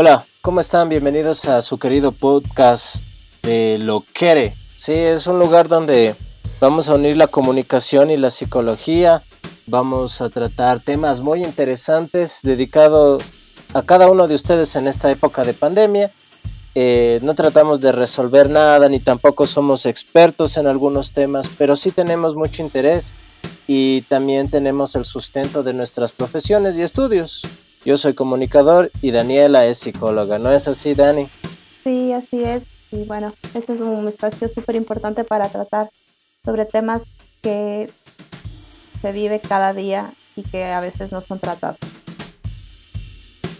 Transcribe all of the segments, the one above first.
Hola, ¿cómo están? Bienvenidos a su querido podcast de Lo Quiere. Sí, es un lugar donde vamos a unir la comunicación y la psicología. Vamos a tratar temas muy interesantes dedicados a cada uno de ustedes en esta época de pandemia. Eh, no tratamos de resolver nada ni tampoco somos expertos en algunos temas, pero sí tenemos mucho interés y también tenemos el sustento de nuestras profesiones y estudios. Yo soy comunicador y Daniela es psicóloga, ¿no es así, Dani? Sí, así es. Y bueno, este es un espacio súper importante para tratar sobre temas que se vive cada día y que a veces no son tratados.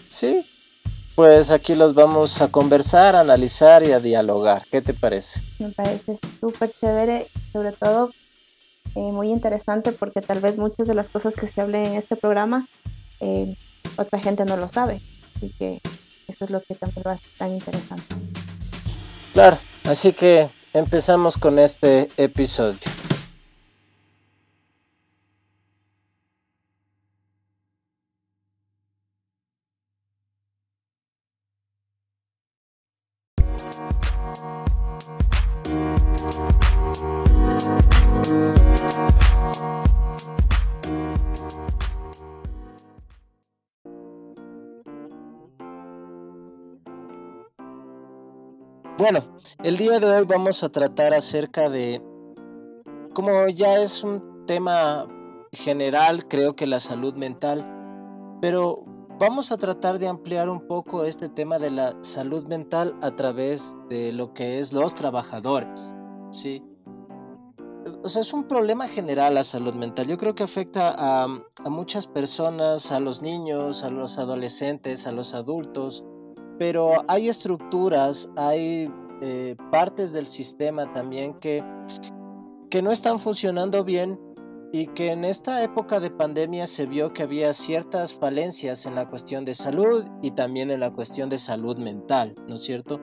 Sí, pues aquí los vamos a conversar, a analizar y a dialogar. ¿Qué te parece? Me parece súper chévere, sobre todo eh, muy interesante porque tal vez muchas de las cosas que se hablen en este programa eh, otra gente no lo sabe. Así que eso es lo que también lo hace tan interesante. Claro, así que empezamos con este episodio. Bueno, el día de hoy vamos a tratar acerca de, como ya es un tema general, creo que la salud mental, pero vamos a tratar de ampliar un poco este tema de la salud mental a través de lo que es los trabajadores, ¿sí? O sea, es un problema general la salud mental. Yo creo que afecta a, a muchas personas, a los niños, a los adolescentes, a los adultos, pero hay estructuras, hay eh, partes del sistema también que, que no están funcionando bien y que en esta época de pandemia se vio que había ciertas falencias en la cuestión de salud y también en la cuestión de salud mental, ¿no es cierto?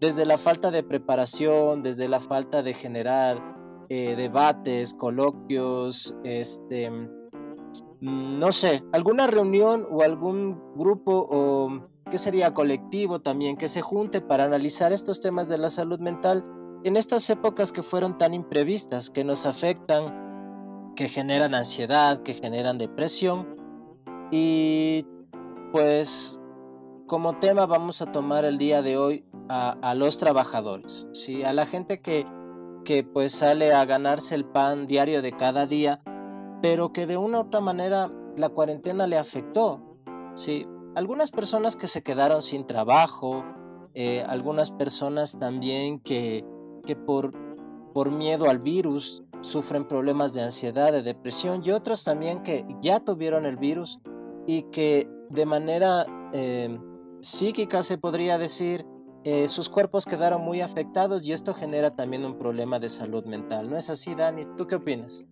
Desde la falta de preparación, desde la falta de generar eh, debates, coloquios, este, mm, no sé, alguna reunión o algún grupo o que sería colectivo también, que se junte para analizar estos temas de la salud mental en estas épocas que fueron tan imprevistas, que nos afectan, que generan ansiedad, que generan depresión. Y pues como tema vamos a tomar el día de hoy a, los trabajadores, ¿sí? a la gente que, que pues sale a ganarse el pan diario de cada día, pero que de una u otra manera la cuarentena le afectó. ¿sí? Algunas personas que se quedaron sin trabajo, eh, algunas personas también que, que por, por miedo al virus sufren problemas de ansiedad, de depresión y otros también que ya tuvieron el virus y que de manera eh, psíquica se podría decir, eh, sus cuerpos quedaron muy afectados y esto genera también un problema de salud mental. ¿No es así, Dani? ¿Tú qué opinas?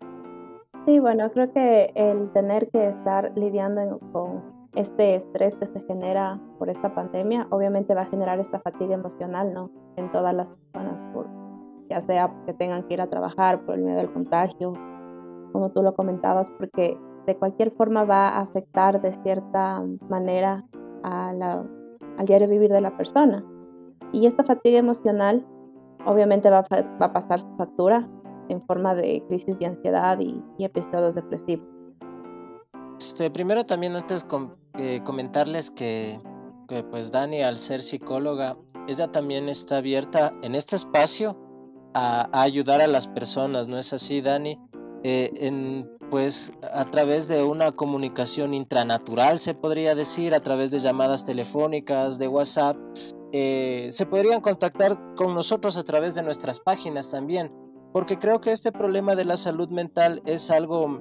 Sí, bueno, creo que el tener que estar lidiando con este estrés que se genera por esta pandemia, obviamente va a generar esta fatiga emocional, ¿no? En todas las personas, por, ya sea que tengan que ir a trabajar por el miedo al contagio, como tú lo comentabas, porque de cualquier forma va a afectar de cierta manera a la, al diario vivir de la persona. Y esta fatiga emocional obviamente va, va a pasar su factura en forma de crisis de ansiedad y, y episodios depresivos. Este, primero también antes comentarles que, pues Dani al ser psicóloga, ella también está abierta en este espacio a, ayudar a las personas, ¿no es así Dani? Eh, pues a través de una comunicación intranatural, se podría decir, a través de llamadas telefónicas, de WhatsApp, eh, se podrían contactar con nosotros a través de nuestras páginas también, porque creo que este problema de la salud mental es algo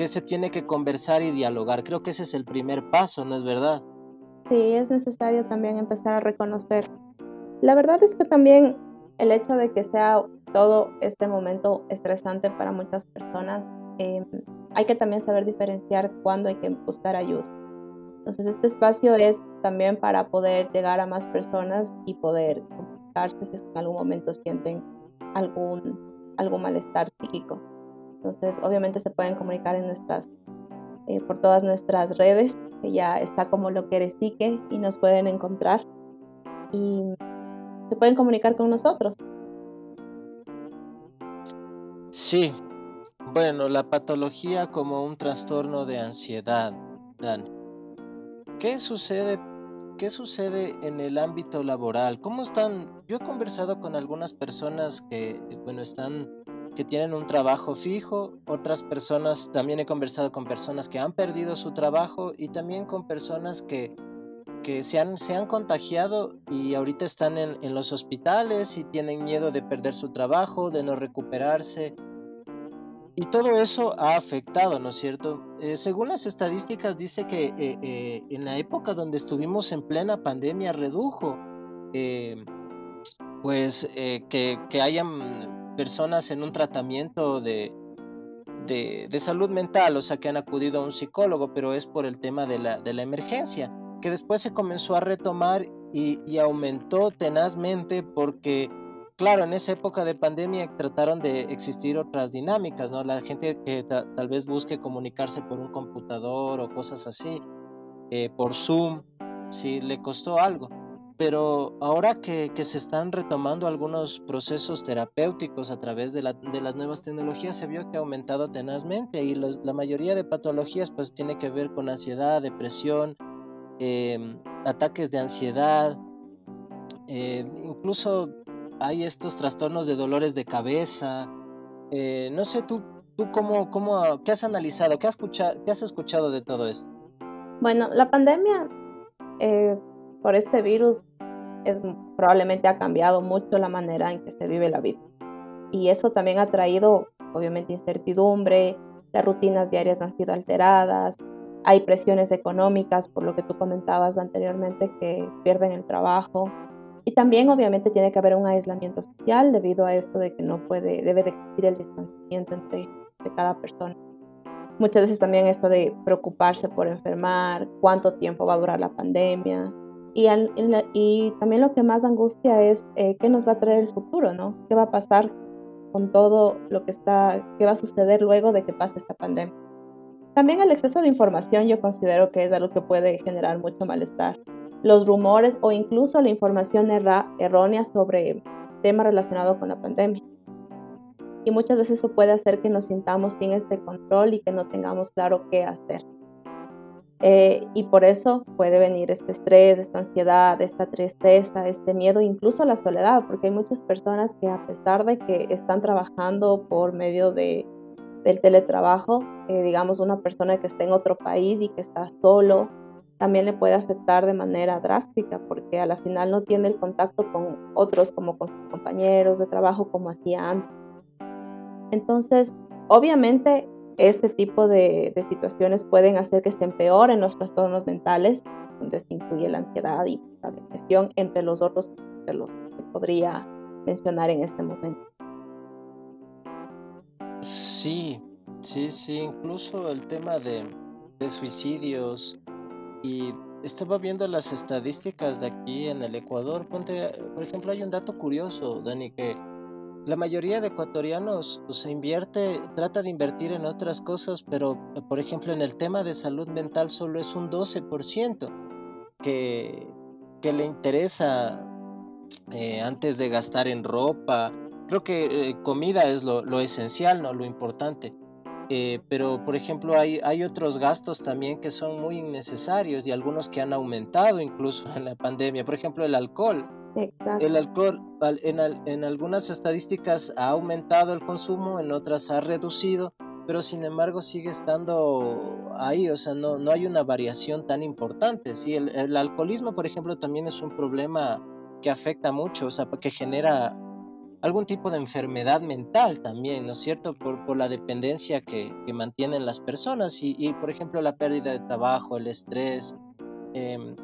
que se tiene que conversar y dialogar. Creo que ese es el primer paso, ¿no es verdad? Sí, es necesario también empezar a reconocer. La verdad es que también el hecho de que sea todo este momento estresante para muchas personas, em, hay que también saber diferenciar cuándo hay que buscar ayuda. Entonces este espacio es también para poder llegar a más personas y poder comunicarse si en algún momento sienten algún, algún malestar psíquico. Entonces, obviamente se pueden comunicar en nuestras eh, por todas nuestras redes, que ya está como lo que eres psique y nos pueden encontrar y se pueden comunicar con nosotros. Sí, bueno, la patología como un trastorno de ansiedad, Dan. ¿Qué sucede ¿qué sucede en el ámbito laboral? ¿Cómo están? Yo he conversado con algunas personas que, bueno, están, que tienen un trabajo fijo, otras personas, también he conversado con personas que han perdido su trabajo y también con personas que, que se, han, se han contagiado y ahorita están en, en los hospitales y tienen miedo de perder su trabajo, de no recuperarse. Y todo eso ha afectado, ¿no es cierto? Eh, según las estadísticas dice que eh, eh, en la época donde estuvimos en plena pandemia redujo, pues que, que, hayan personas en un tratamiento de, de, salud mental, o sea, que han acudido a un psicólogo, pero es por el tema de la, de la emergencia, que después se comenzó a retomar y, y aumentó tenazmente porque claro, en esa época de pandemia trataron de existir otras dinámicas, ¿no? La gente que tal vez busque comunicarse por un computador o cosas así, eh, por Zoom, sí le costó algo. Pero ahora que, se están retomando algunos procesos terapéuticos a través de, las nuevas tecnologías, se vio que ha aumentado tenazmente y la mayoría de patologías pues tiene que ver con ansiedad, depresión, em, ataques de ansiedad, eh, incluso hay estos trastornos de dolores de cabeza. Eh, no sé, tú, tú cómo, cómo, ¿qué has analizado? ¿Qué has, escuchado, qué has escuchado de todo esto? Bueno, la pandemia eh, por este virus es, probablemente ha cambiado mucho la manera en que se vive la vida. Y eso también ha traído, obviamente, incertidumbre, las rutinas diarias han sido alteradas, hay presiones económicas, por lo que tú comentabas anteriormente, que pierden el trabajo. Y también obviamente tiene que haber un aislamiento social debido a esto de que no puede, debe de existir el distanciamiento entre, cada persona. Muchas veces también esto de preocuparse por enfermar, cuánto tiempo va a durar la pandemia. Y, y también lo que más angustia es eh, qué nos va a traer el futuro, ¿no? ¿Qué va a pasar con todo lo que está, qué va a suceder luego de que pase esta pandemia? También el exceso de información yo considero que es algo que puede generar mucho malestar los rumores o incluso la información errónea sobre temas relacionados con la pandemia. Y muchas veces eso puede hacer que nos sintamos sin este control y que no tengamos claro qué hacer. Eh, y por eso puede venir este estrés, esta ansiedad, esta tristeza, este miedo, incluso la soledad, porque hay muchas personas que a pesar de que están trabajando por medio de, del teletrabajo, eh, digamos una persona que está en otro país y que está solo también le puede afectar de manera drástica porque a la final no tiene el contacto con otros como con sus compañeros de trabajo como hacía antes. Entonces, obviamente, este tipo de, situaciones pueden hacer que se empeoren los trastornos mentales, donde se incluye la ansiedad y la depresión, entre los otros de los que podría mencionar en este momento. Sí, sí, sí, incluso el tema de, de suicidios, y estaba viendo las estadísticas de aquí en el Ecuador. por ejemplo, hay un dato curioso, Dani, que la mayoría de ecuatorianos pues, se invierte, trata de invertir en otras cosas, pero por ejemplo en el tema de salud mental solo es un 12% que, le interesa eh, antes de gastar en ropa. Creo que eh, comida es lo, esencial, ¿no? Lo importante. Eh, pero, por ejemplo, hay otros gastos también que son muy innecesarios y algunos que han aumentado incluso en la pandemia. Por ejemplo, el alcohol. El alcohol en, en algunas estadísticas ha aumentado el consumo, en otras ha reducido, pero sin embargo sigue estando ahí, o sea, no, no hay una variación tan importante. ¿sí? El, el alcoholismo, por ejemplo, también es un problema que afecta mucho, o sea, que genera algún tipo de enfermedad mental también, ¿no es cierto? Por, por la dependencia que, que, mantienen las personas y, y, por ejemplo, la pérdida de trabajo, el estrés. Em,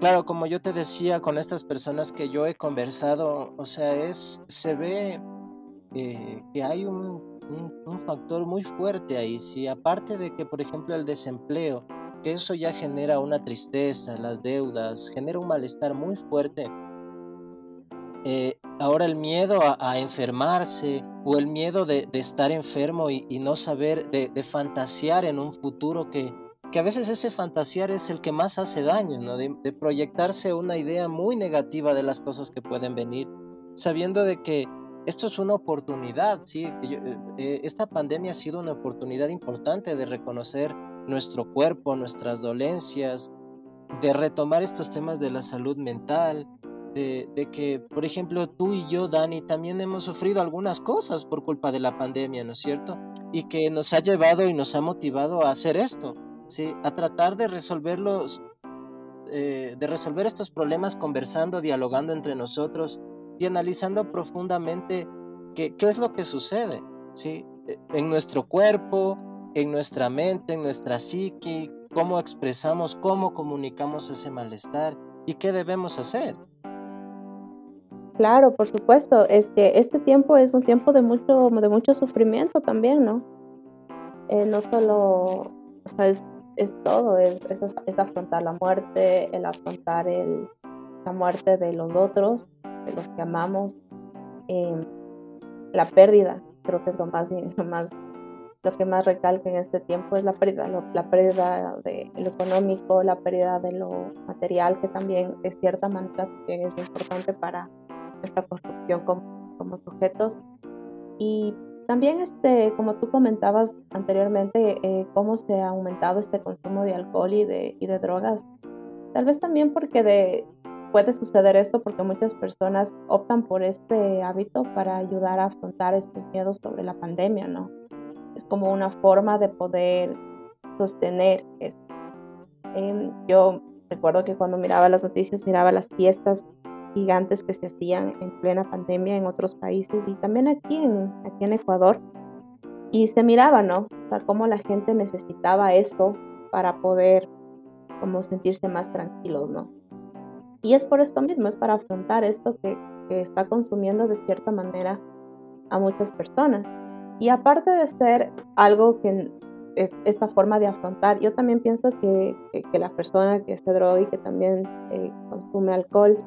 claro, como yo te decía, con estas personas que yo he conversado, o sea, es, se ve eh, que hay un, un, factor muy fuerte ahí, ¿sí? Aparte de que, por ejemplo, el desempleo, que eso ya genera una tristeza, las deudas, genera un malestar muy fuerte. Eh, Ahora el miedo a, enfermarse o el miedo de, estar enfermo y, no saber, de, fantasear en un futuro que, que a veces ese fantasear es el que más hace daño, ¿no? De, proyectarse una idea muy negativa de las cosas que pueden venir, sabiendo de que esto es una oportunidad, ¿sí? Eh, eh, esta pandemia ha sido una oportunidad importante de reconocer nuestro cuerpo, nuestras dolencias, de retomar estos temas de la salud mental, de, de, que, por ejemplo, tú y yo, Dani, también hemos sufrido algunas cosas por culpa de la pandemia, ¿no es cierto? Y que nos ha llevado y nos ha motivado a hacer esto, ¿sí? A tratar de resolverlos, eh, de resolver estos problemas conversando, dialogando entre nosotros y analizando profundamente qué, qué es lo que sucede, ¿sí? E, en nuestro cuerpo, en nuestra mente, en nuestra psique, cómo expresamos, cómo comunicamos ese malestar y qué debemos hacer. Claro, por supuesto, es que este tiempo es un tiempo de mucho, de mucho sufrimiento también, ¿no? Eh, no solo, todo, es, es, afrontar la muerte, el afrontar el, la muerte de los otros, de los que amamos, em, la pérdida, creo que es lo más, lo más lo que más recalca en este tiempo es la pérdida, la pérdida de lo económico, la pérdida de lo material, que también de cierta manera también es importante para nuestra construcción como, como sujetos. Y también, este, como tú comentabas anteriormente, eh, cómo se ha aumentado este consumo de alcohol y de, y de drogas. Tal vez también porque de, puede suceder esto porque muchas personas optan por este hábito para ayudar a afrontar estos miedos sobre la pandemia, ¿no? es como una forma de poder sostener esto. Em, yo recuerdo que cuando miraba las noticias, miraba las fiestas gigantes que se hacían en plena pandemia en otros países y también aquí en, aquí en Ecuador. Y se miraba, ¿no? O sea, cómo la gente necesitaba esto para poder como sentirse más tranquilos, ¿no? Y es por esto mismo, es para afrontar esto que, que está consumiendo de cierta manera a muchas personas. Y aparte de ser algo que es esta forma de afrontar, yo también pienso que, que, la persona que se droga y que también eh, consume alcohol,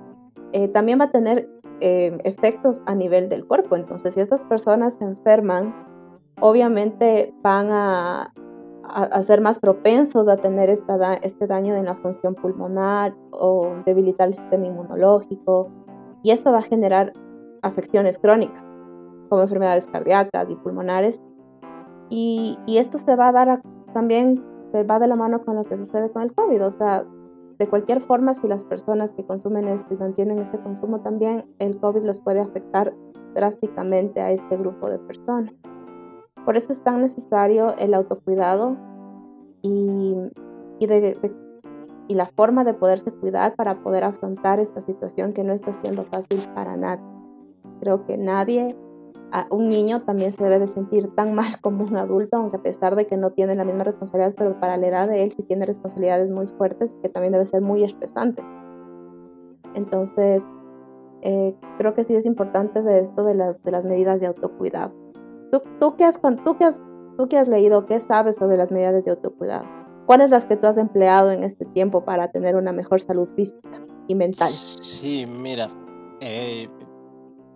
eh, también va a tener eh, efectos a nivel del cuerpo. Entonces, si estas personas se enferman, obviamente van a, a, ser más propensos a tener esta, este daño en la función pulmonar o debilitar el sistema inmunológico. Y esto va a generar afecciones crónicas como enfermedades cardíacas y pulmonares. Y, y esto se va a dar también, se va de la mano con lo que sucede con el COVID. O sea, de cualquier forma, si las personas que consumen esto y mantienen este consumo también, el COVID los puede afectar drásticamente a este grupo de personas. Por eso es tan necesario el autocuidado y, y, y la forma de poderse cuidar para poder afrontar esta situación que no está siendo fácil para nadie. Creo que nadie un niño también se debe de sentir tan mal como un adulto, aunque a pesar de que no tiene la misma responsabilidad, pero para la edad de él sí tiene responsabilidades muy fuertes que también debe ser muy estresante. Entonces, eh, creo que sí es importante de esto de las, de las medidas de autocuidado. ¿Tú, tú, qué has, tú, qué has, ¿Tú qué has leído? ¿Qué sabes sobre las medidas de autocuidado? ¿Cuáles las que tú has empleado en este tiempo para tener una mejor salud física y mental? Sí, mira, eh,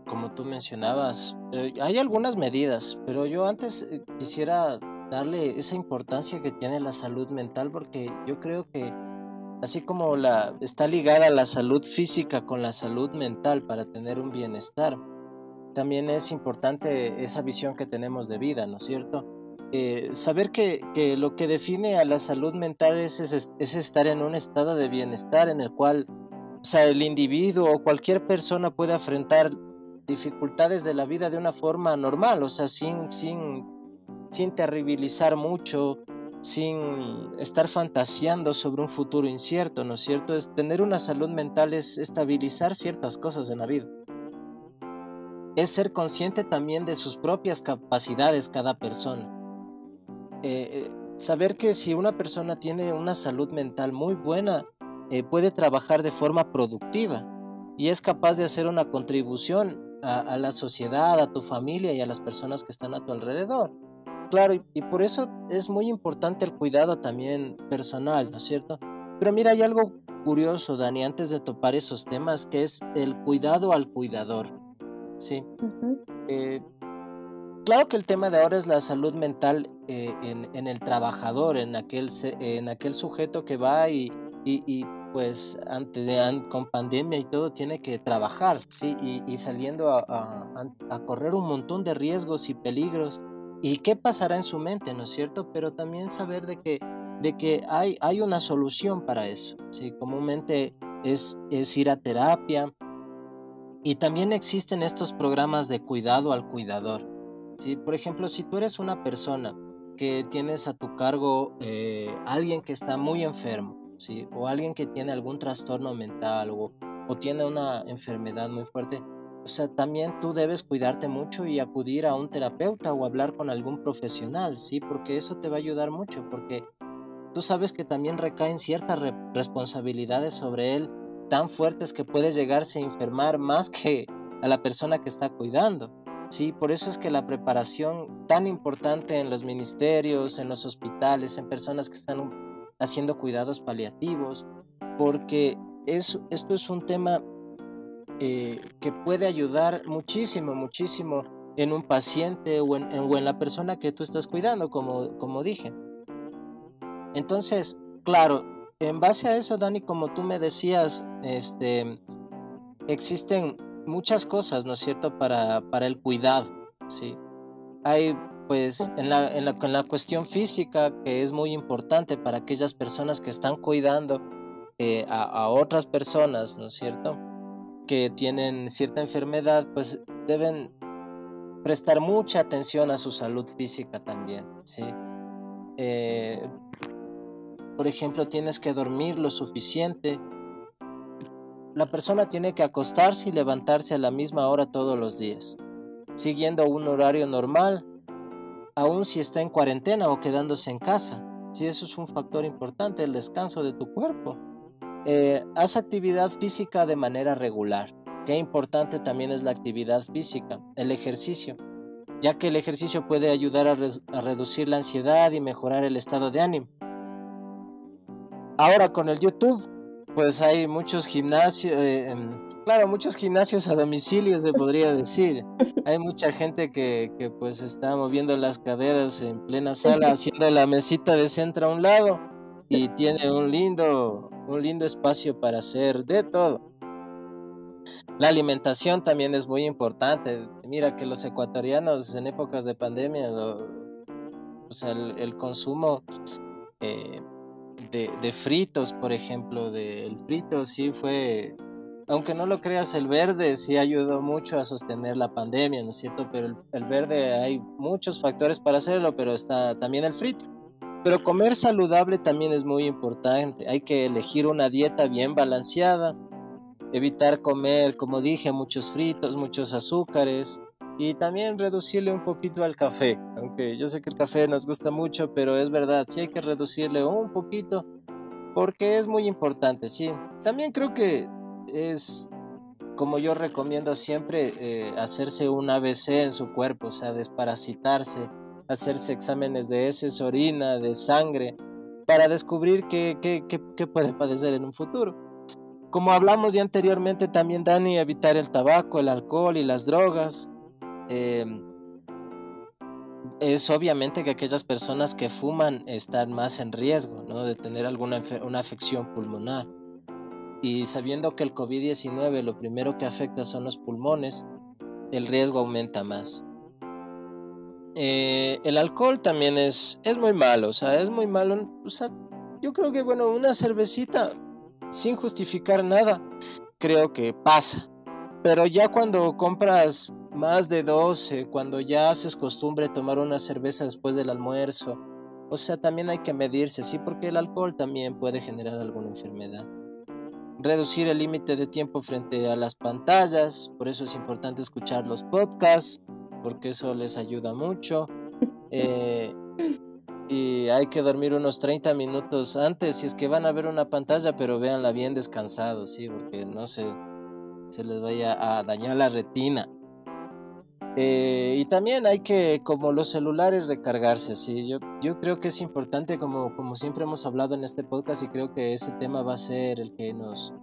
como tú mencionabas, eh, hay algunas medidas, pero yo antes eh, quisiera darle esa importancia que tiene la salud mental porque yo creo que así como la está ligada la salud física con la salud mental para tener un bienestar, también es importante esa visión que tenemos de vida, ¿no es cierto? Eh, saber que, que, lo que define a la salud mental es, es, es, estar en un estado de bienestar en el cual o sea, el individuo o cualquier persona puede afrontar dificultades de la vida de una forma normal, o sea, sin, sin, sin terribilizar mucho, sin estar fantaseando sobre un futuro incierto, ¿no es cierto? Es tener una salud mental es estabilizar ciertas cosas en la vida. Es ser consciente también de sus propias capacidades cada persona. Eh, eh, saber que si una persona tiene una salud mental muy buena, eh, puede trabajar de forma productiva y es capaz de hacer una contribución a, la sociedad, a tu familia y a las personas que están a tu alrededor. Claro, y, por eso es muy importante el cuidado también personal, ¿no es cierto? Pero mira, hay algo curioso, Dani, antes de topar esos temas, que es el cuidado al cuidador. Sí. Eh, claro que el tema de ahora es la salud mental eh, en, el trabajador, en aquel, en aquel sujeto que va y, y, pues antes de, con pandemia y todo tiene que trabajar, ¿sí? Y, saliendo a, a, correr un montón de riesgos y peligros. ¿Y qué pasará en su mente, no es cierto? Pero también saber de que, de que hay, hay una solución para eso, ¿sí? Comúnmente es, es ir a terapia, y también existen estos programas de cuidado al cuidador. ¿sí? Por ejemplo, si tú eres una persona que tienes a tu cargo eh, alguien que está muy enfermo, ¿sí? o alguien que tiene algún trastorno mental o, o tiene una enfermedad muy fuerte, o sea, también tú debes cuidarte mucho y acudir a un terapeuta o hablar con algún profesional, ¿sí? Porque eso te va a ayudar mucho, porque tú sabes que también recaen ciertas responsabilidades sobre él tan fuertes que puede llegarse a enfermar más que a la persona que está cuidando. Sí, por eso es que la preparación tan importante en los ministerios, en los hospitales, en personas que están haciendo cuidados paliativos, porque esto es un tema eh, que puede ayudar muchísimo, muchísimo en un paciente o en, o en la persona que tú estás cuidando, como, como dije. Entonces, claro, en base a eso, Dani, como tú me decías, este, existen muchas cosas, ¿no es cierto?, para, para el cuidado, ¿sí? Hay, pues, en la, en, la, en la cuestión física, que es muy importante para aquellas personas que están cuidando eh, a, otras personas, ¿no es cierto?, que tienen cierta enfermedad, pues deben prestar mucha atención a su salud física también, ¿sí? Eh, por ejemplo, tienes que dormir lo suficiente. La persona tiene que acostarse y levantarse a la misma hora todos los días, siguiendo un horario normal, aun si está en cuarentena o quedándose en casa. Si eso es un factor importante, el descanso de tu cuerpo. Eh, haz actividad física de manera regular. Qué importante también es la actividad física, el ejercicio, ya que el ejercicio puede ayudar a reducir la ansiedad y mejorar el estado de ánimo. Ahora con el YouTube, pues hay muchos gimnasios, eh, em, claro, muchos gimnasios a domicilio se podría decir. Hay mucha gente que, que, pues está moviendo las caderas en plena sala, haciendo la mesita de centro a un lado y tiene un lindo, un lindo espacio para hacer de todo. La alimentación también es muy importante. Mira que los ecuatorianos en épocas de pandemia, o sea, el, consumo eh, de, fritos, por ejemplo, del frito sí fue, aunque no lo creas, el verde sí ayudó mucho a sostener la pandemia, ¿no es cierto? Pero el, verde hay muchos factores para hacerlo, pero está también el frito. Pero comer saludable también es muy importante. Hay que elegir una dieta bien balanceada, evitar comer, como dije, muchos fritos, muchos azúcares, y también reducirle un poquito al café, aunque yo sé que el café nos gusta mucho, pero es verdad, sí hay que reducirle un poquito porque es muy importante, sí. También creo que es, como yo recomiendo siempre, eh, hacerse un ABC en su cuerpo, o sea, desparasitarse, hacerse exámenes de heces, orina, de sangre, para descubrir qué, qué, qué, qué puede padecer en un futuro. Como hablamos ya anteriormente, también Dani, evitar el tabaco, el alcohol y las drogas, Em, es obviamente que aquellas personas que fuman están más en riesgo ¿no? de tener alguna una afección pulmonar. Y sabiendo que el COVID-19 lo primero que afecta son los pulmones, el riesgo aumenta más. Eh, el alcohol también es, es muy malo, o sea, es muy malo. O sea, yo creo que, bueno, una cervecita sin justificar nada, creo que pasa. Pero ya cuando compras más de 12, cuando ya haces costumbre tomar una cerveza después del almuerzo. O sea, también hay que medirse, sí, porque el alcohol también puede generar alguna enfermedad. Reducir el límite de tiempo frente a las pantallas, por eso es importante escuchar los podcasts, porque eso les ayuda mucho. Eh, y hay que dormir unos 30 minutos antes, si es que van a ver una pantalla, pero véanla bien descansados, sí, porque no se, se les vaya a dañar la retina. Eh, y también hay que, como los celulares, recargarse. ¿sí? Yo, yo creo que es importante, como, como siempre hemos hablado en este podcast, y creo que ese tema va a ser el que nos,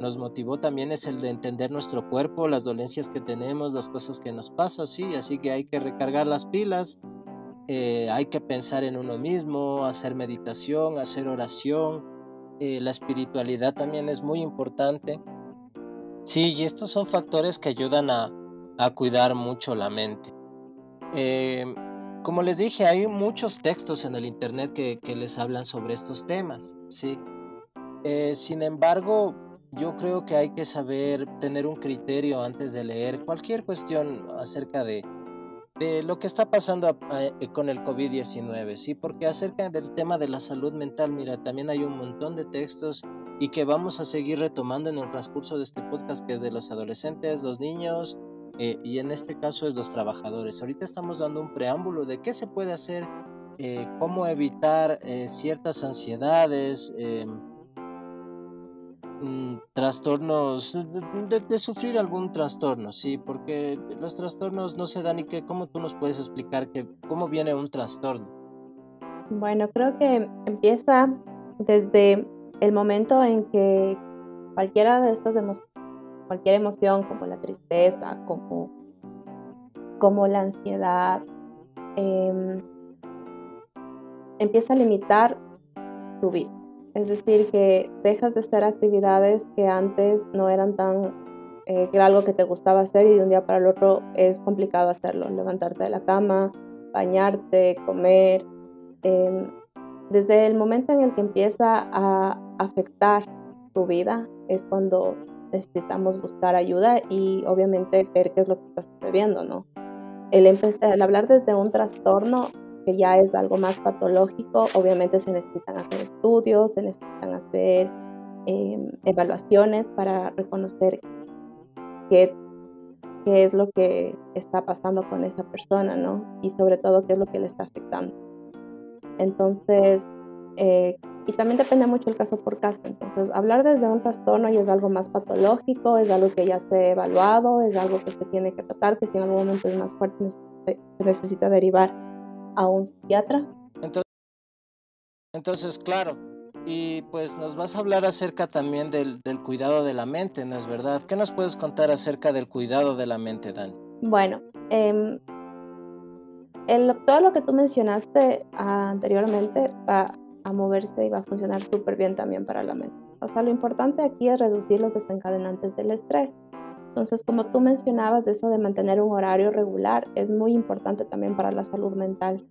nos motivó también, es el de entender nuestro cuerpo, las dolencias que tenemos, las cosas que nos pasan, sí. Así que hay que recargar las pilas eh, hay que pensar en uno mismo, hacer meditación, hacer oración. Eh, la espiritualidad también es muy importante. Sí, y estos son factores que ayudan a, cuidar mucho la mente. Em, como les dije, hay muchos textos en el Internet que, les hablan sobre estos temas, ¿sí? Eh, sin embargo, yo creo que hay que saber tener un criterio antes de leer cualquier cuestión acerca de, de lo que está pasando eh, con el COVID-19, ¿sí? Porque acerca del tema de la salud mental, mira, también hay un montón de textos y que vamos a seguir retomando en el transcurso de este podcast que es de los adolescentes, los niños eh, y en este caso es los trabajadores. Ahorita estamos dando un preámbulo de qué se puede hacer, eh, cómo evitar ciertas ansiedades Mm, trastornos, de, sufrir algún trastorno, sí, porque los trastornos no se dan y que, ¿cómo tú nos puedes explicar que, cómo viene un trastorno? Bueno, creo que empieza desde el momento en que cualquiera de estas emociones, cualquier emoción como la tristeza, como, como la ansiedad, em, empieza a limitar tu vida. Es decir, que dejas de hacer actividades que antes no eran tan, eh, que era algo que te gustaba hacer y de un día para el otro es complicado hacerlo. Levantarte de la cama, bañarte, comer. Em, desde el momento en el que empieza a afectar tu vida es cuando necesitamos buscar ayuda y obviamente ver qué es lo que está sucediendo, ¿no? El, el hablar desde un trastorno que ya es algo más patológico, obviamente se necesitan hacer estudios, se necesitan hacer em, evaluaciones para reconocer qué, qué es lo que está pasando con esa persona, ¿no? Y sobre todo qué es lo que le está afectando. Entonces, eh, y también depende mucho el caso por caso. Entonces, hablar desde un trastorno ya es algo más patológico, es algo que ya se ha evaluado, es algo que se tiene que tratar, que si en algún momento es más fuerte se necesita derivar a un psiquiatra. Entonces, entonces, claro, y pues nos vas a hablar acerca también del, cuidado de la mente, ¿no es verdad? ¿Qué nos puedes contar acerca del cuidado de la mente, Dani? Bueno, eh, todo lo que tú mencionaste anteriormente va a moverse y va a funcionar súper bien también para la mente. O sea, lo importante aquí es reducir los desencadenantes del estrés. Entonces, como tú mencionabas, eso de mantener un horario regular es muy importante también para la salud mental.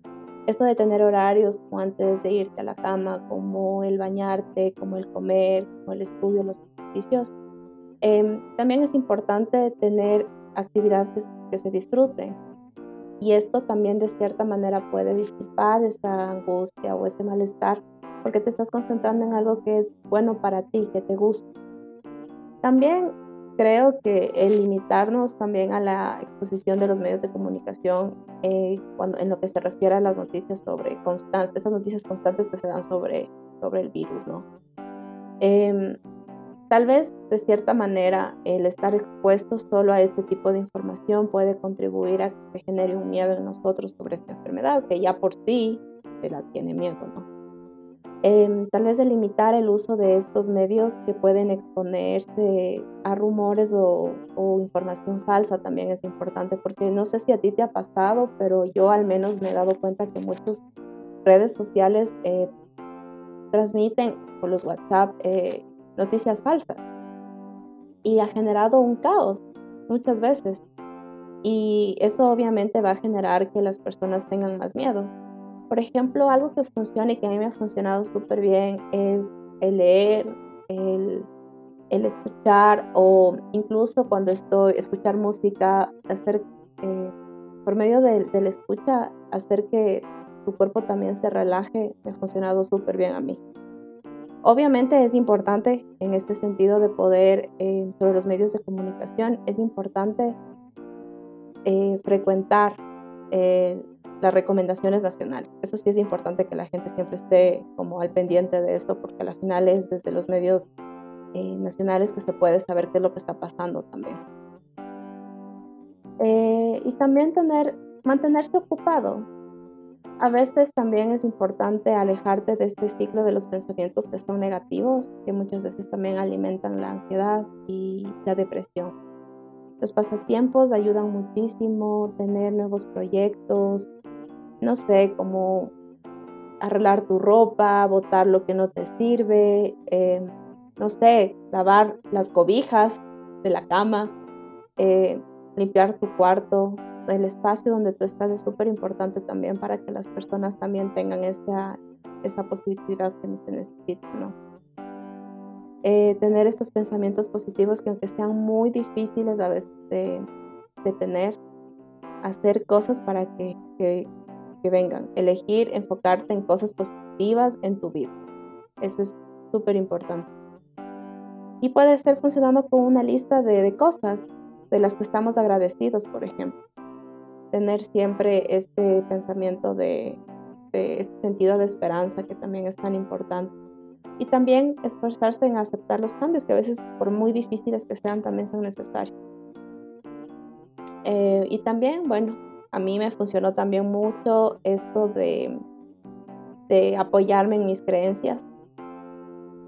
Esto de tener horarios como antes de irte a la cama, como el bañarte, como el comer, como el estudio, los ejercicios. Em, también es importante tener actividades que se disfruten. Y esto también de cierta manera puede disipar esa angustia o ese malestar porque te estás concentrando en algo que es bueno para ti, que te gusta. También creo que el limitarnos también a la exposición de los medios de comunicación eh, cuando, en lo que se refiere a las noticias sobre constantes, esas noticias constantes que se dan sobre, sobre el virus, ¿no? Em, tal vez de cierta manera el estar expuesto solo a este tipo de información puede contribuir a que se genere un miedo en nosotros sobre esta enfermedad, que ya por sí se la tiene miedo, ¿no? Em, tal vez delimitar el uso de estos medios que pueden exponerse a rumores o, información falsa también es importante, porque no sé si a ti te ha pasado, pero yo al menos me he dado cuenta que muchas redes sociales eh, transmiten por los WhatsApp eh, noticias falsas y ha generado un caos muchas veces. Y eso obviamente va a generar que las personas tengan más miedo. Por ejemplo, algo que funciona y que a mí me ha funcionado súper bien es el leer, el, escuchar o incluso cuando estoy, escuchar música, hacer, eh, por medio de, escucha, hacer que tu cuerpo también se relaje, me ha funcionado súper bien a mí. Obviamente es importante en este sentido de poder, eh, sobre los medios de comunicación, es importante eh, frecuentar las recomendaciones nacionales. Eso sí es importante que la gente siempre esté como al pendiente de esto, porque al final es desde los medios eh, nacionales que se puede saber qué es lo que está pasando también. Eh, y también tener, mantenerse ocupado. A veces también es importante alejarte de este ciclo de los pensamientos que son negativos, que muchas veces también alimentan la ansiedad y la depresión. Los pasatiempos ayudan muchísimo, tener nuevos proyectos, no sé, como arreglar tu ropa, botar lo que no te sirve, eh, no sé, lavar las cobijas de la cama, eh, limpiar tu cuarto, el espacio donde tú estás es súper importante también para que las personas también tengan esa, esa positividad que se necesita, ¿no? Eh, tener estos pensamientos positivos que aunque sean muy difíciles a veces de, tener, hacer cosas para que, que, vengan, elegir, enfocarte en cosas positivas en tu vida. Eso es súper importante. Y puede estar funcionando con una lista de cosas de las que estamos agradecidos, por ejemplo. Tener siempre este pensamiento de, este sentido de esperanza que también es tan importante. Y también esforzarse en aceptar los cambios que a veces, por muy difíciles que sean, también son necesarios. Eh, y también, bueno, a mí me funcionó también mucho esto de, de apoyarme en mis creencias.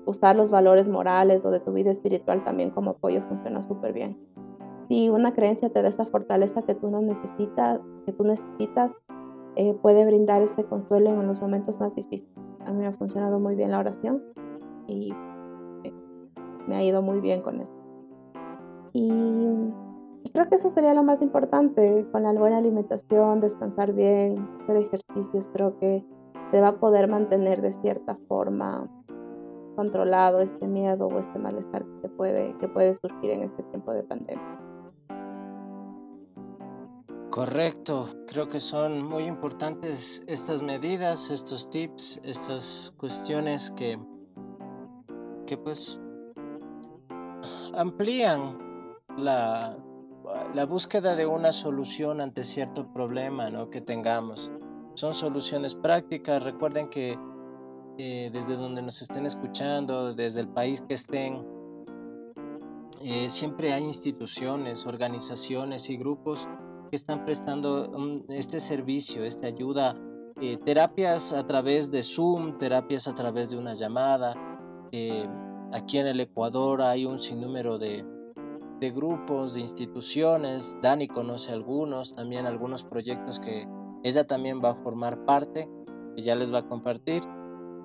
Usar los valores morales o de tu vida espiritual también como apoyo funciona súper bien. Si una creencia te da esa fortaleza que tú no necesitas, que tú necesitas, eh, puede brindar este consuelo en los momentos más difíciles. A mí me ha funcionado muy bien la oración y eh, me ha ido muy bien con eso. Y, creo que eso sería lo más importante, con la buena alimentación, descansar bien, hacer ejercicios, creo que se va a poder mantener de cierta forma controlado este miedo o este malestar que puede, que puede surgir en este tiempo de pandemia. Correcto, creo que son muy importantes estas medidas, estos tips, estas cuestiones que, que pues amplían la, la búsqueda de una solución ante cierto problema ¿no? que tengamos. Son soluciones prácticas, recuerden que eh, desde donde nos estén escuchando, desde el país que estén, eh, siempre hay instituciones, organizaciones y grupos que están prestando este servicio, esta ayuda, eh, terapias a través de Zoom, terapias a través de una llamada. Eh, aquí en el Ecuador hay un sinnúmero de, de grupos, de instituciones. Dani conoce algunos, también algunos proyectos que ella también va a formar parte, que ya les va a compartir.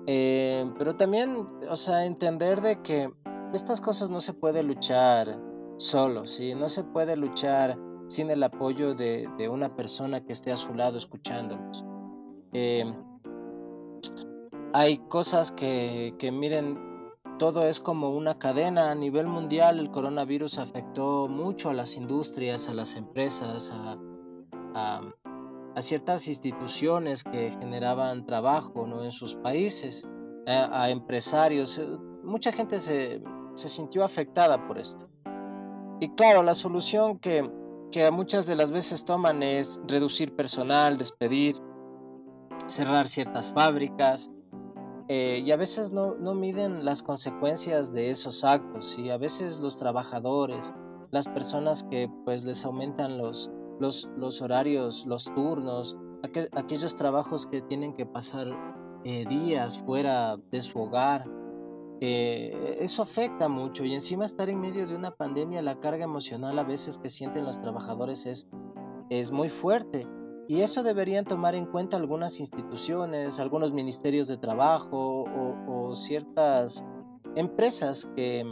Eh, pero también, o sea, entender de que estas cosas no se puede luchar solo, ¿sí? No se puede luchar sin el apoyo de, una persona que esté a su lado escuchándonos. Em, hay cosas que, miren, todo es como una cadena a nivel mundial. El coronavirus afectó mucho a las industrias, a las empresas, a, ciertas instituciones que generaban trabajo ¿no? en sus países, a, empresarios. Mucha gente se, se sintió afectada por esto. Y claro, la solución que, que muchas de las veces toman es reducir personal, despedir, cerrar ciertas fábricas. Eh, y a veces no, no, miden las consecuencias de esos actos y a veces los trabajadores, las personas que pues les aumentan los, los, los horarios, los turnos, aquellos trabajos que tienen que pasar eh, días fuera de su hogar, eh, eso afecta mucho y encima estar en medio de una pandemia, la carga emocional a veces que sienten los trabajadores es, es muy fuerte. Y eso deberían tomar en cuenta algunas instituciones, algunos ministerios de trabajo o, ciertas empresas que,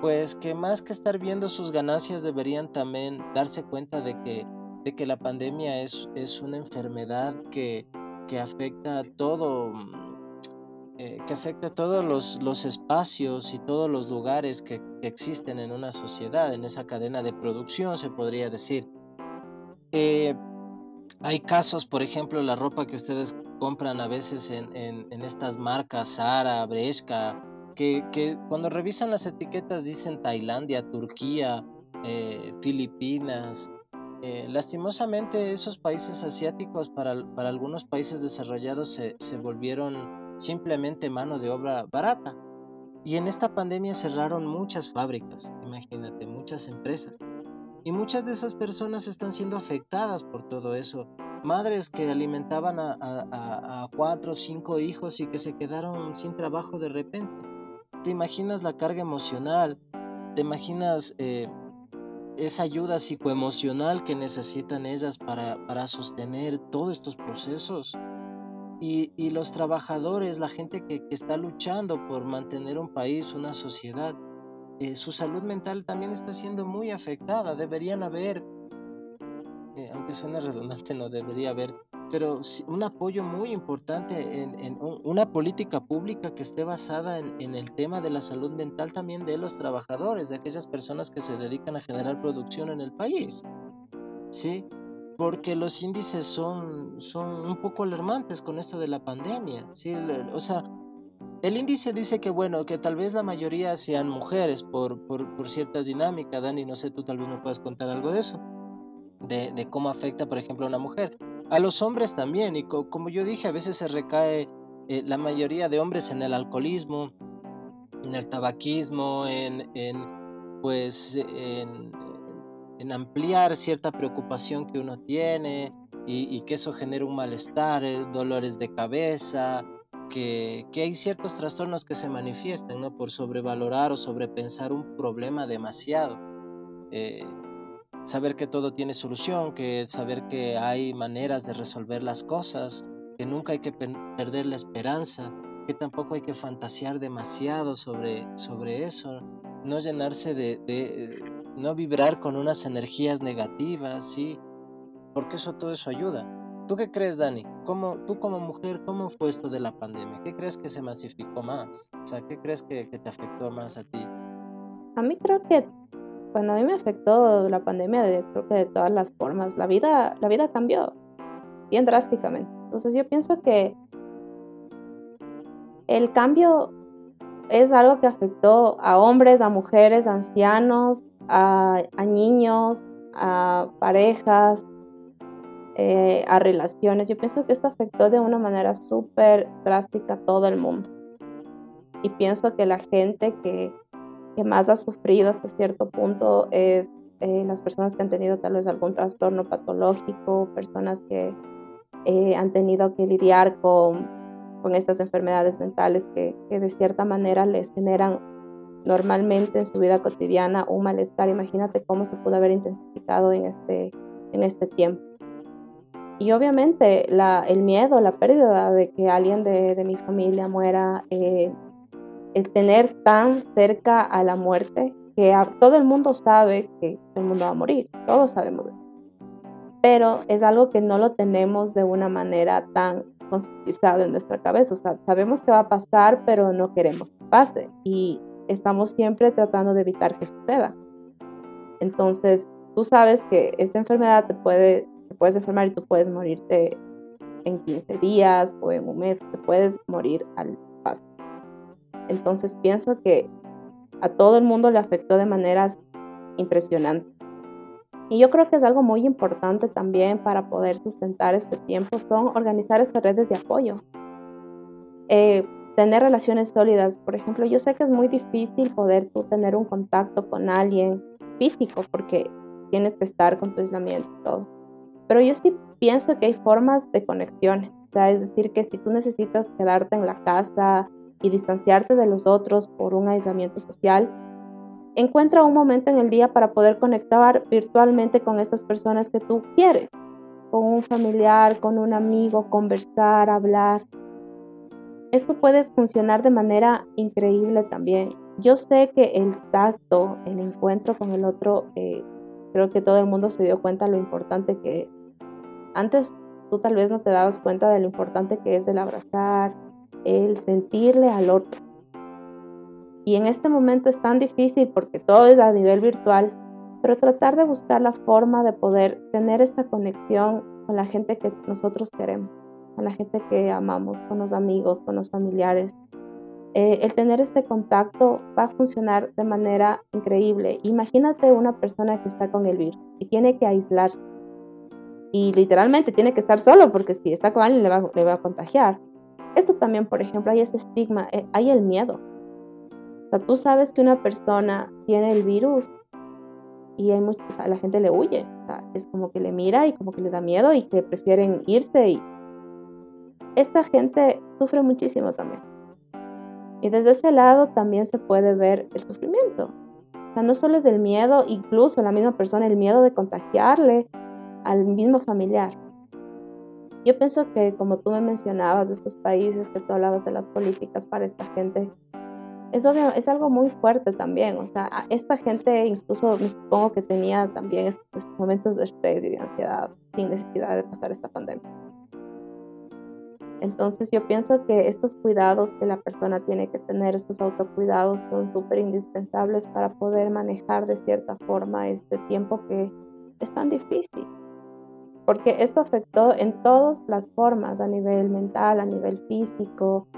pues que más que estar viendo sus ganancias deberían también darse cuenta de que, de que la pandemia es, es una enfermedad que, que afecta a todo eh, que afecta a todos los, espacios y todos los lugares que, existen en una sociedad, en esa cadena de producción, se podría decir. Eh, hay casos, por ejemplo, la ropa que ustedes compran a veces en, estas marcas, Zara, Bresca, que, cuando revisan las etiquetas dicen Tailandia, Turquía, eh, Filipinas. lastimosamente esos países asiáticos para, algunos países desarrollados se, se volvieron simplemente mano de obra barata. Y en esta pandemia cerraron muchas fábricas, imagínate, muchas empresas. Y muchas de esas personas están siendo afectadas por todo eso. Madres que alimentaban a, cuatro o cinco hijos y que se quedaron sin trabajo de repente. ¿Te imaginas la carga emocional? ¿Te imaginas eh, esa ayuda psicoemocional que necesitan ellas para, para sostener todos estos procesos. Y, y los trabajadores, la gente que, que, está luchando por mantener un país, una sociedad, eh, su salud mental también está siendo muy afectada. Deberían haber, eh, aunque suene redundante, no debería haber pero un apoyo muy importante en, una política pública que esté basada en, el tema de la salud mental también de los trabajadores, de aquellas personas que se dedican a generar producción en el país. ¿Sí? Porque los índices son, son un poco alarmantes con esto de la pandemia. ¿sí? O sea, el índice dice que, bueno, que tal vez la mayoría sean mujeres por, por, ciertas dinámicas. Dani, no sé, tú tal vez me puedas contar algo de eso. De, de cómo afecta, por ejemplo, a una mujer a los hombres también, y como yo dije, a veces se recae eh, la mayoría de hombres en el alcoholismo, en el tabaquismo, en, pues, en, ampliar cierta preocupación que uno tiene y, que eso genera un malestar, eh, dolores de cabeza, que, hay ciertos trastornos que se manifiestan ¿no? por sobrevalorar o sobrepensar un problema demasiado. Eh, saber que todo tiene solución, que saber que hay maneras de resolver las cosas, que nunca hay que perder la esperanza, que tampoco hay que fantasear demasiado sobre, sobre eso, no llenarse de, no vibrar con unas energías negativas, ¿sí? Porque eso todo eso ayuda. ¿Tú qué crees, Dani? ¿Cómo, tú como mujer, ¿cómo fue esto de la pandemia? ¿Qué crees que se masificó más? O sea, ¿qué crees que, que te afectó más a ti? A mí creo que cuando a mí me afectó la pandemia, de, creo que de todas las formas, la vida, la vida cambió bien drásticamente. Entonces yo pienso que el cambio es algo que afectó a hombres, a mujeres, a ancianos, a, niños, a parejas, eh, a relaciones. Yo pienso que esto afectó de una manera súper drástica a todo el mundo. Y pienso que la gente que que más ha sufrido hasta cierto punto es eh, las personas que han tenido tal vez algún trastorno patológico, personas que eh, han tenido que lidiar con, con estas enfermedades mentales que, que, de cierta manera les generan normalmente en su vida cotidiana un malestar. Imagínate cómo se pudo haber intensificado en este, en este tiempo. Y obviamente el miedo, la pérdida de que alguien de, mi familia muera, eh, el tener tan cerca a la muerte que todo el mundo sabe que el mundo va a morir, todos sabemos. Pero es algo que no lo tenemos de una manera tan concientizada en nuestra cabeza. O sea, sabemos que va a pasar, pero no queremos que pase. Y estamos siempre tratando de evitar que suceda. Entonces, tú sabes que esta enfermedad te puede, te puedes enfermar y tú puedes morirte en 15 días o en un mes, te puedes morir al paso. Entonces pienso que a todo el mundo le afectó de maneras impresionantes. Y yo creo que es algo muy importante también para poder sustentar este tiempo, son organizar estas redes de apoyo. Eh, tener relaciones sólidas. Por ejemplo, yo sé que es muy difícil poder tú tener un contacto con alguien físico porque tienes que estar con tu aislamiento y todo. Pero yo sí pienso que hay formas de conexiones. O sea, es decir, que si tú necesitas quedarte en la casa, y distanciarte de los otros por un aislamiento social, encuentra un momento en el día para poder conectar virtualmente con estas personas que tú quieres, con un familiar, con un amigo, conversar, hablar. Esto puede funcionar de manera increíble también. Yo sé que el tacto, el encuentro con el otro, eh, creo que todo el mundo se dio cuenta de lo importante que es. Antes tú tal vez no te dabas cuenta de lo importante que es el abrazar, el sentirle al otro. Y en este momento es tan difícil porque todo es a nivel virtual, pero tratar de buscar la forma de poder tener esta conexión con la gente que nosotros queremos, con la gente que amamos, con los amigos, con los familiares. Eh, el tener este contacto va a funcionar de manera increíble. Imagínate una persona que está con el virus y tiene que aislarse. Y literalmente tiene que estar solo porque si está con alguien le va, le va a contagiar. Esto también, por ejemplo, hay ese estigma, eh, hay el miedo. O sea, tú sabes que una persona tiene el virus y hay mucho, a la gente le huye. O sea, es como que le mira y como que le da miedo y que prefieren irse. Y esta gente sufre muchísimo también. Y desde ese lado también se puede ver el sufrimiento. O sea, no solo es el miedo, incluso la misma persona, el miedo de contagiarle al mismo familiar. Yo pienso que como tú me mencionabas de estos países, que tú hablabas de las políticas para esta gente, es, obvio, es algo muy fuerte también. O sea, esta gente incluso me supongo que tenía también estos momentos de estrés y de ansiedad sin necesidad de pasar esta pandemia. Entonces yo pienso que estos cuidados que la persona tiene que tener, estos autocuidados son súper indispensables para poder manejar de cierta forma este tiempo que es tan difícil. Porque esto afectó en todas las formas, a nivel mental, a nivel físico,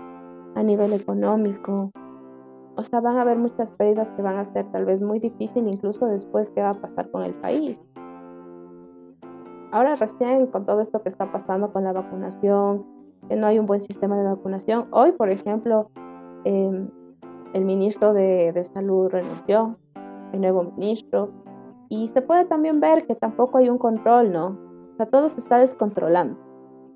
a nivel económico. O sea, van a haber muchas pérdidas que van a ser tal vez muy difícil incluso después qué va a pasar con el país. Ahora recién con todo esto que está pasando con la vacunación, que no hay un buen sistema de vacunación. Hoy, por ejemplo, em, el ministro de, de Salud renunció, el nuevo ministro, y se puede también ver que tampoco hay un control, ¿no? O sea, todo se está descontrolando.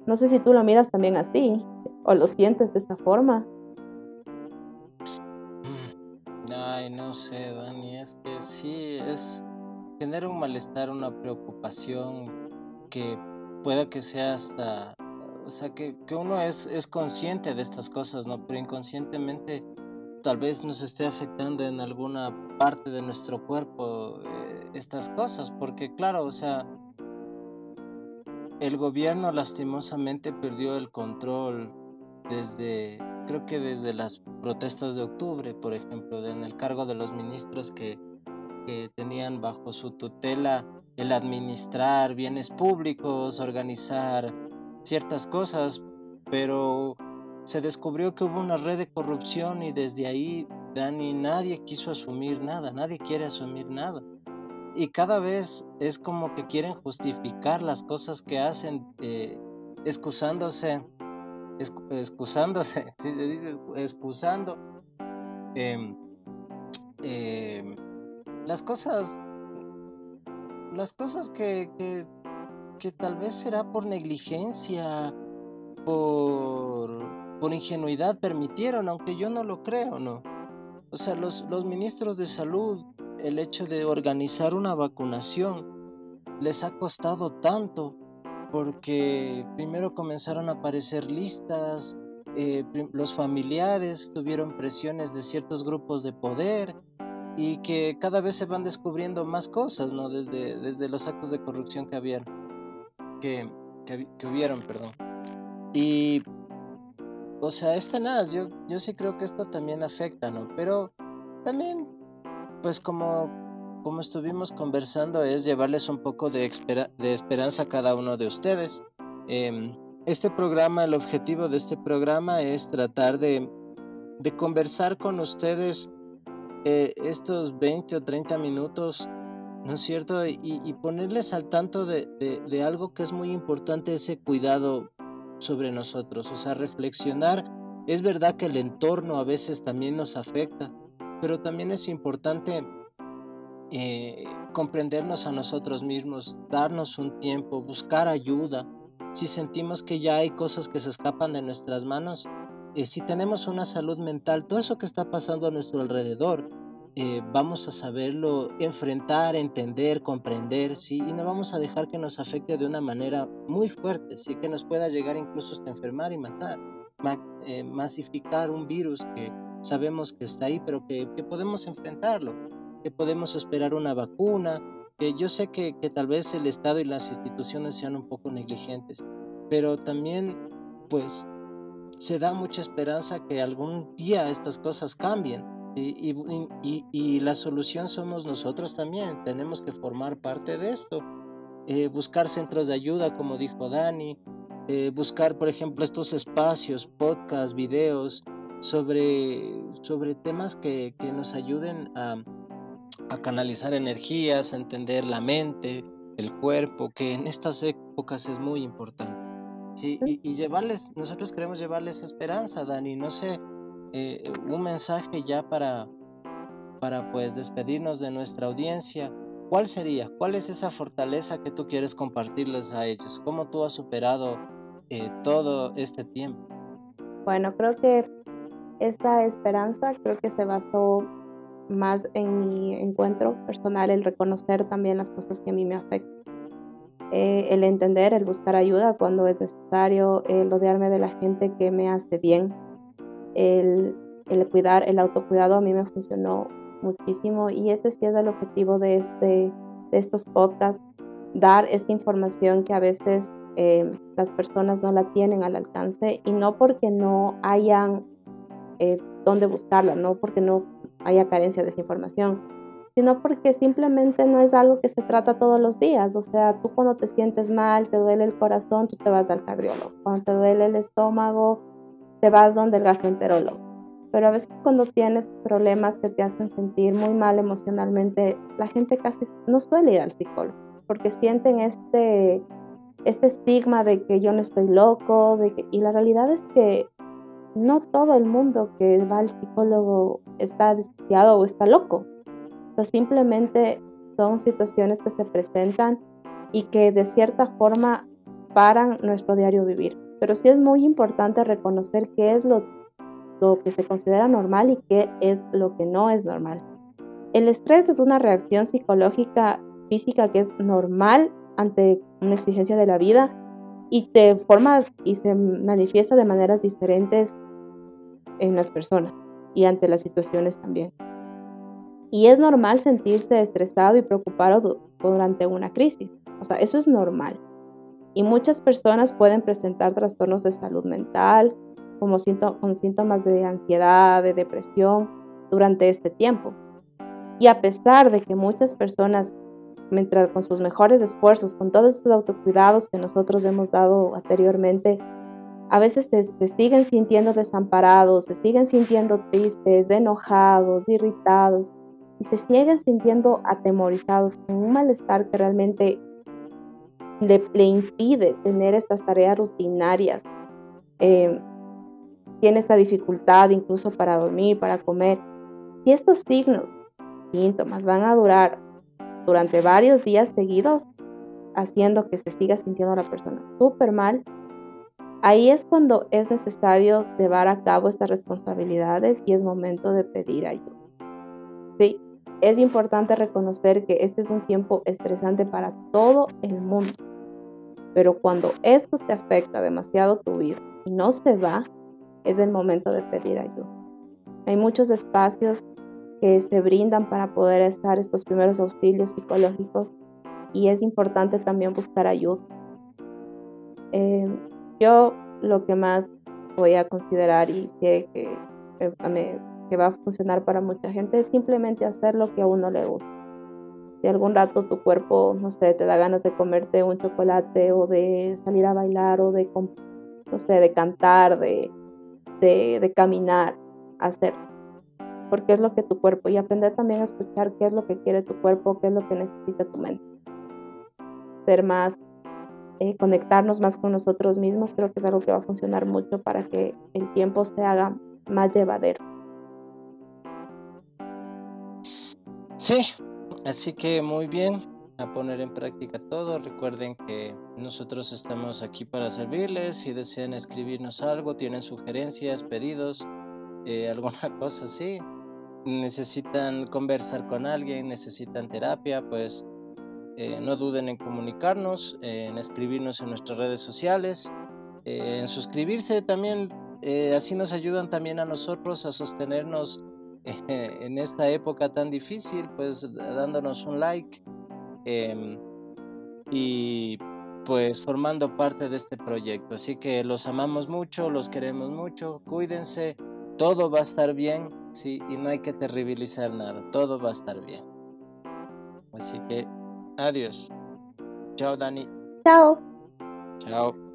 No sé si tú lo miras también así o lo sientes de esa forma. Ay, no sé, Dani, es que sí, es genera un malestar, una preocupación que pueda que sea hasta, o sea, que, uno es, es consciente de estas cosas, ¿no? Pero inconscientemente tal vez nos esté afectando en alguna parte de nuestro cuerpo eh, estas cosas, porque claro, o sea, el gobierno lastimosamente perdió el control desde creo que desde las protestas de octubre, por ejemplo, en el cargo de los ministros que, tenían bajo su tutela el administrar bienes públicos, organizar ciertas cosas, pero se descubrió que hubo una red de corrupción y desde ahí, Dani, nadie quiso asumir nada, nadie quiere asumir nada. Y cada vez es como que quieren justificar las cosas que hacen, eh, excusándose excusándose, si se dice excusando em, em, las cosas, las cosas que, que, que, tal vez será por negligencia, por, por ingenuidad permitieron, aunque yo no lo creo, ¿no? O sea, los, los ministros de salud, el hecho de organizar una vacunación, les ha costado tanto porque primero comenzaron a aparecer listas, eh, los familiares tuvieron presiones de ciertos grupos de poder y que cada vez se van descubriendo más cosas, ¿no? Desde, desde los actos de corrupción que habían, que, que, hubieron, perdón. Y, o sea, este nada, yo, yo sí creo que esto también afecta, ¿no? Pero también, pues como como estuvimos conversando, es llevarles un poco de, de esperanza a cada uno de ustedes. Em, este programa, el objetivo de este programa es tratar de, de conversar con ustedes eh, estos 20 o 30 minutos, ¿no es cierto? Y, ponerles al tanto de, algo que es muy importante, ese cuidado sobre nosotros, o sea, reflexionar. Es verdad que el entorno a veces también nos afecta, pero también es importante eh, comprendernos a nosotros mismos, darnos un tiempo, buscar ayuda. Si sentimos que ya hay cosas que se escapan de nuestras manos, eh, si tenemos una salud mental, todo eso que está pasando a nuestro alrededor, eh, vamos a saberlo enfrentar, entender, comprender, ¿sí? Y no vamos a dejar que nos afecte de una manera muy fuerte, ¿sí? Que nos pueda llegar incluso hasta enfermar y matar, masificar un virus que sabemos que está ahí, pero que, que podemos enfrentarlo que podemos esperar una vacuna, que yo sé que, que tal vez el Estado y las instituciones sean un poco negligentes, pero también pues se da mucha esperanza que algún día estas cosas cambien. Y, y, y, la solución somos nosotros también. Tenemos que formar parte de esto. Eh, buscar centros de ayuda, como dijo Dani. Eh, buscar, por ejemplo, estos espacios, podcasts, videos sobre, sobre temas que, que nos ayuden a, a canalizar energías, a entender la mente, el cuerpo, que en estas épocas es muy importante. ¿sí? Y, llevarles, nosotros queremos llevarles esperanza, Dani, no sé, eh, un mensaje ya para, para pues despedirnos de nuestra audiencia. ¿Cuál sería? ¿Cuál es esa fortaleza que tú quieres compartirles a ellos? ¿Cómo tú has superado eh, todo este tiempo? Bueno, creo que esta esperanza creo que se basó más en mi encuentro personal el reconocer también las cosas que a mí me afectan. Eh, el entender, el buscar ayuda cuando es necesario, el rodearme de la gente que me hace bien, el, el cuidar, el autocuidado a mí me funcionó muchísimo y ese sí es el objetivo de, este, de estos podcasts, dar esta información que a veces eh, las personas no la tienen al alcance y no porque no hayan eh, dónde buscarla, no porque no haya carencia de esa información, sino porque simplemente no es algo que se trata todos los días. O sea, tú cuando te sientes mal, te duele el corazón, tú te vas al cardiólogo. Cuando te duele el estómago, te vas donde el gastroenterólogo. Pero a veces cuando tienes problemas que te hacen sentir muy mal emocionalmente, la gente casi no suele ir al psicólogo, porque sienten este, este estigma de que yo no estoy loco, y la realidad es que no todo el mundo que va al psicólogo está desquiciado o está loco. O sea, simplemente son situaciones que se presentan y que de cierta forma paran nuestro diario vivir. Pero sí es muy importante reconocer qué es lo, que se considera normal y qué es lo que no es normal. El estrés es una reacción psicológica física que es normal ante una exigencia de la vida y te forma y se manifiesta de maneras diferentes en las personas y ante las situaciones también. Y es normal sentirse estresado y preocupado durante una crisis. O sea, eso es normal. Y muchas personas pueden presentar trastornos de salud mental, como con síntomas de ansiedad, de depresión, durante este tiempo. Y a pesar de que muchas personas, mientras con sus mejores esfuerzos, con todos estos autocuidados que nosotros hemos dado anteriormente, a veces se, siguen sintiendo desamparados, se siguen sintiendo tristes, enojados, irritados y se siguen sintiendo atemorizados con un malestar que realmente le, impide tener estas tareas rutinarias. Em, tiene esta dificultad incluso para dormir, para comer. Si estos signos, síntomas van a durar durante varios días seguidos, haciendo que se siga sintiendo la persona súper mal, Ahí es cuando es necesario llevar a cabo estas responsabilidades y es momento de pedir ayuda. Sí, es importante reconocer que este es un tiempo estresante para todo el mundo, pero cuando esto te afecta demasiado tu vida y no se va, es el momento de pedir ayuda. Hay muchos espacios que se brindan para poder estar estos primeros auxilios psicológicos y es importante también buscar ayuda. Eh, yo lo que más voy a considerar y sé que, que va a funcionar para mucha gente es simplemente hacer lo que a uno le gusta. Si algún rato tu cuerpo, no sé, te da ganas de comerte un chocolate o de salir a bailar o de, no sé, de cantar, de, de, caminar, hacer. Porque es lo que tu cuerpo y aprender también a escuchar qué es lo que quiere tu cuerpo, qué es lo que necesita tu mente. Ser más eh, conectarnos más con nosotros mismos, creo que es algo que va a funcionar mucho para que el tiempo se haga más llevadero. Sí, así que muy bien, a poner en práctica todo. Recuerden que nosotros estamos aquí para servirles. Si desean escribirnos algo, tienen sugerencias, pedidos, eh, alguna cosa así, necesitan conversar con alguien, necesitan terapia, pues eh, no duden en comunicarnos, en escribirnos en nuestras redes sociales, eh, en suscribirse también. Así nos ayudan también a nosotros a sostenernos en esta época tan difícil, pues dándonos un like em, y pues formando parte de este proyecto. Así que los amamos mucho, los queremos mucho, cuídense, todo va a estar bien, sí, y no hay que terribilizar nada, todo va a estar bien. Así que Adiós. Chao, Dani. Chao. Chao.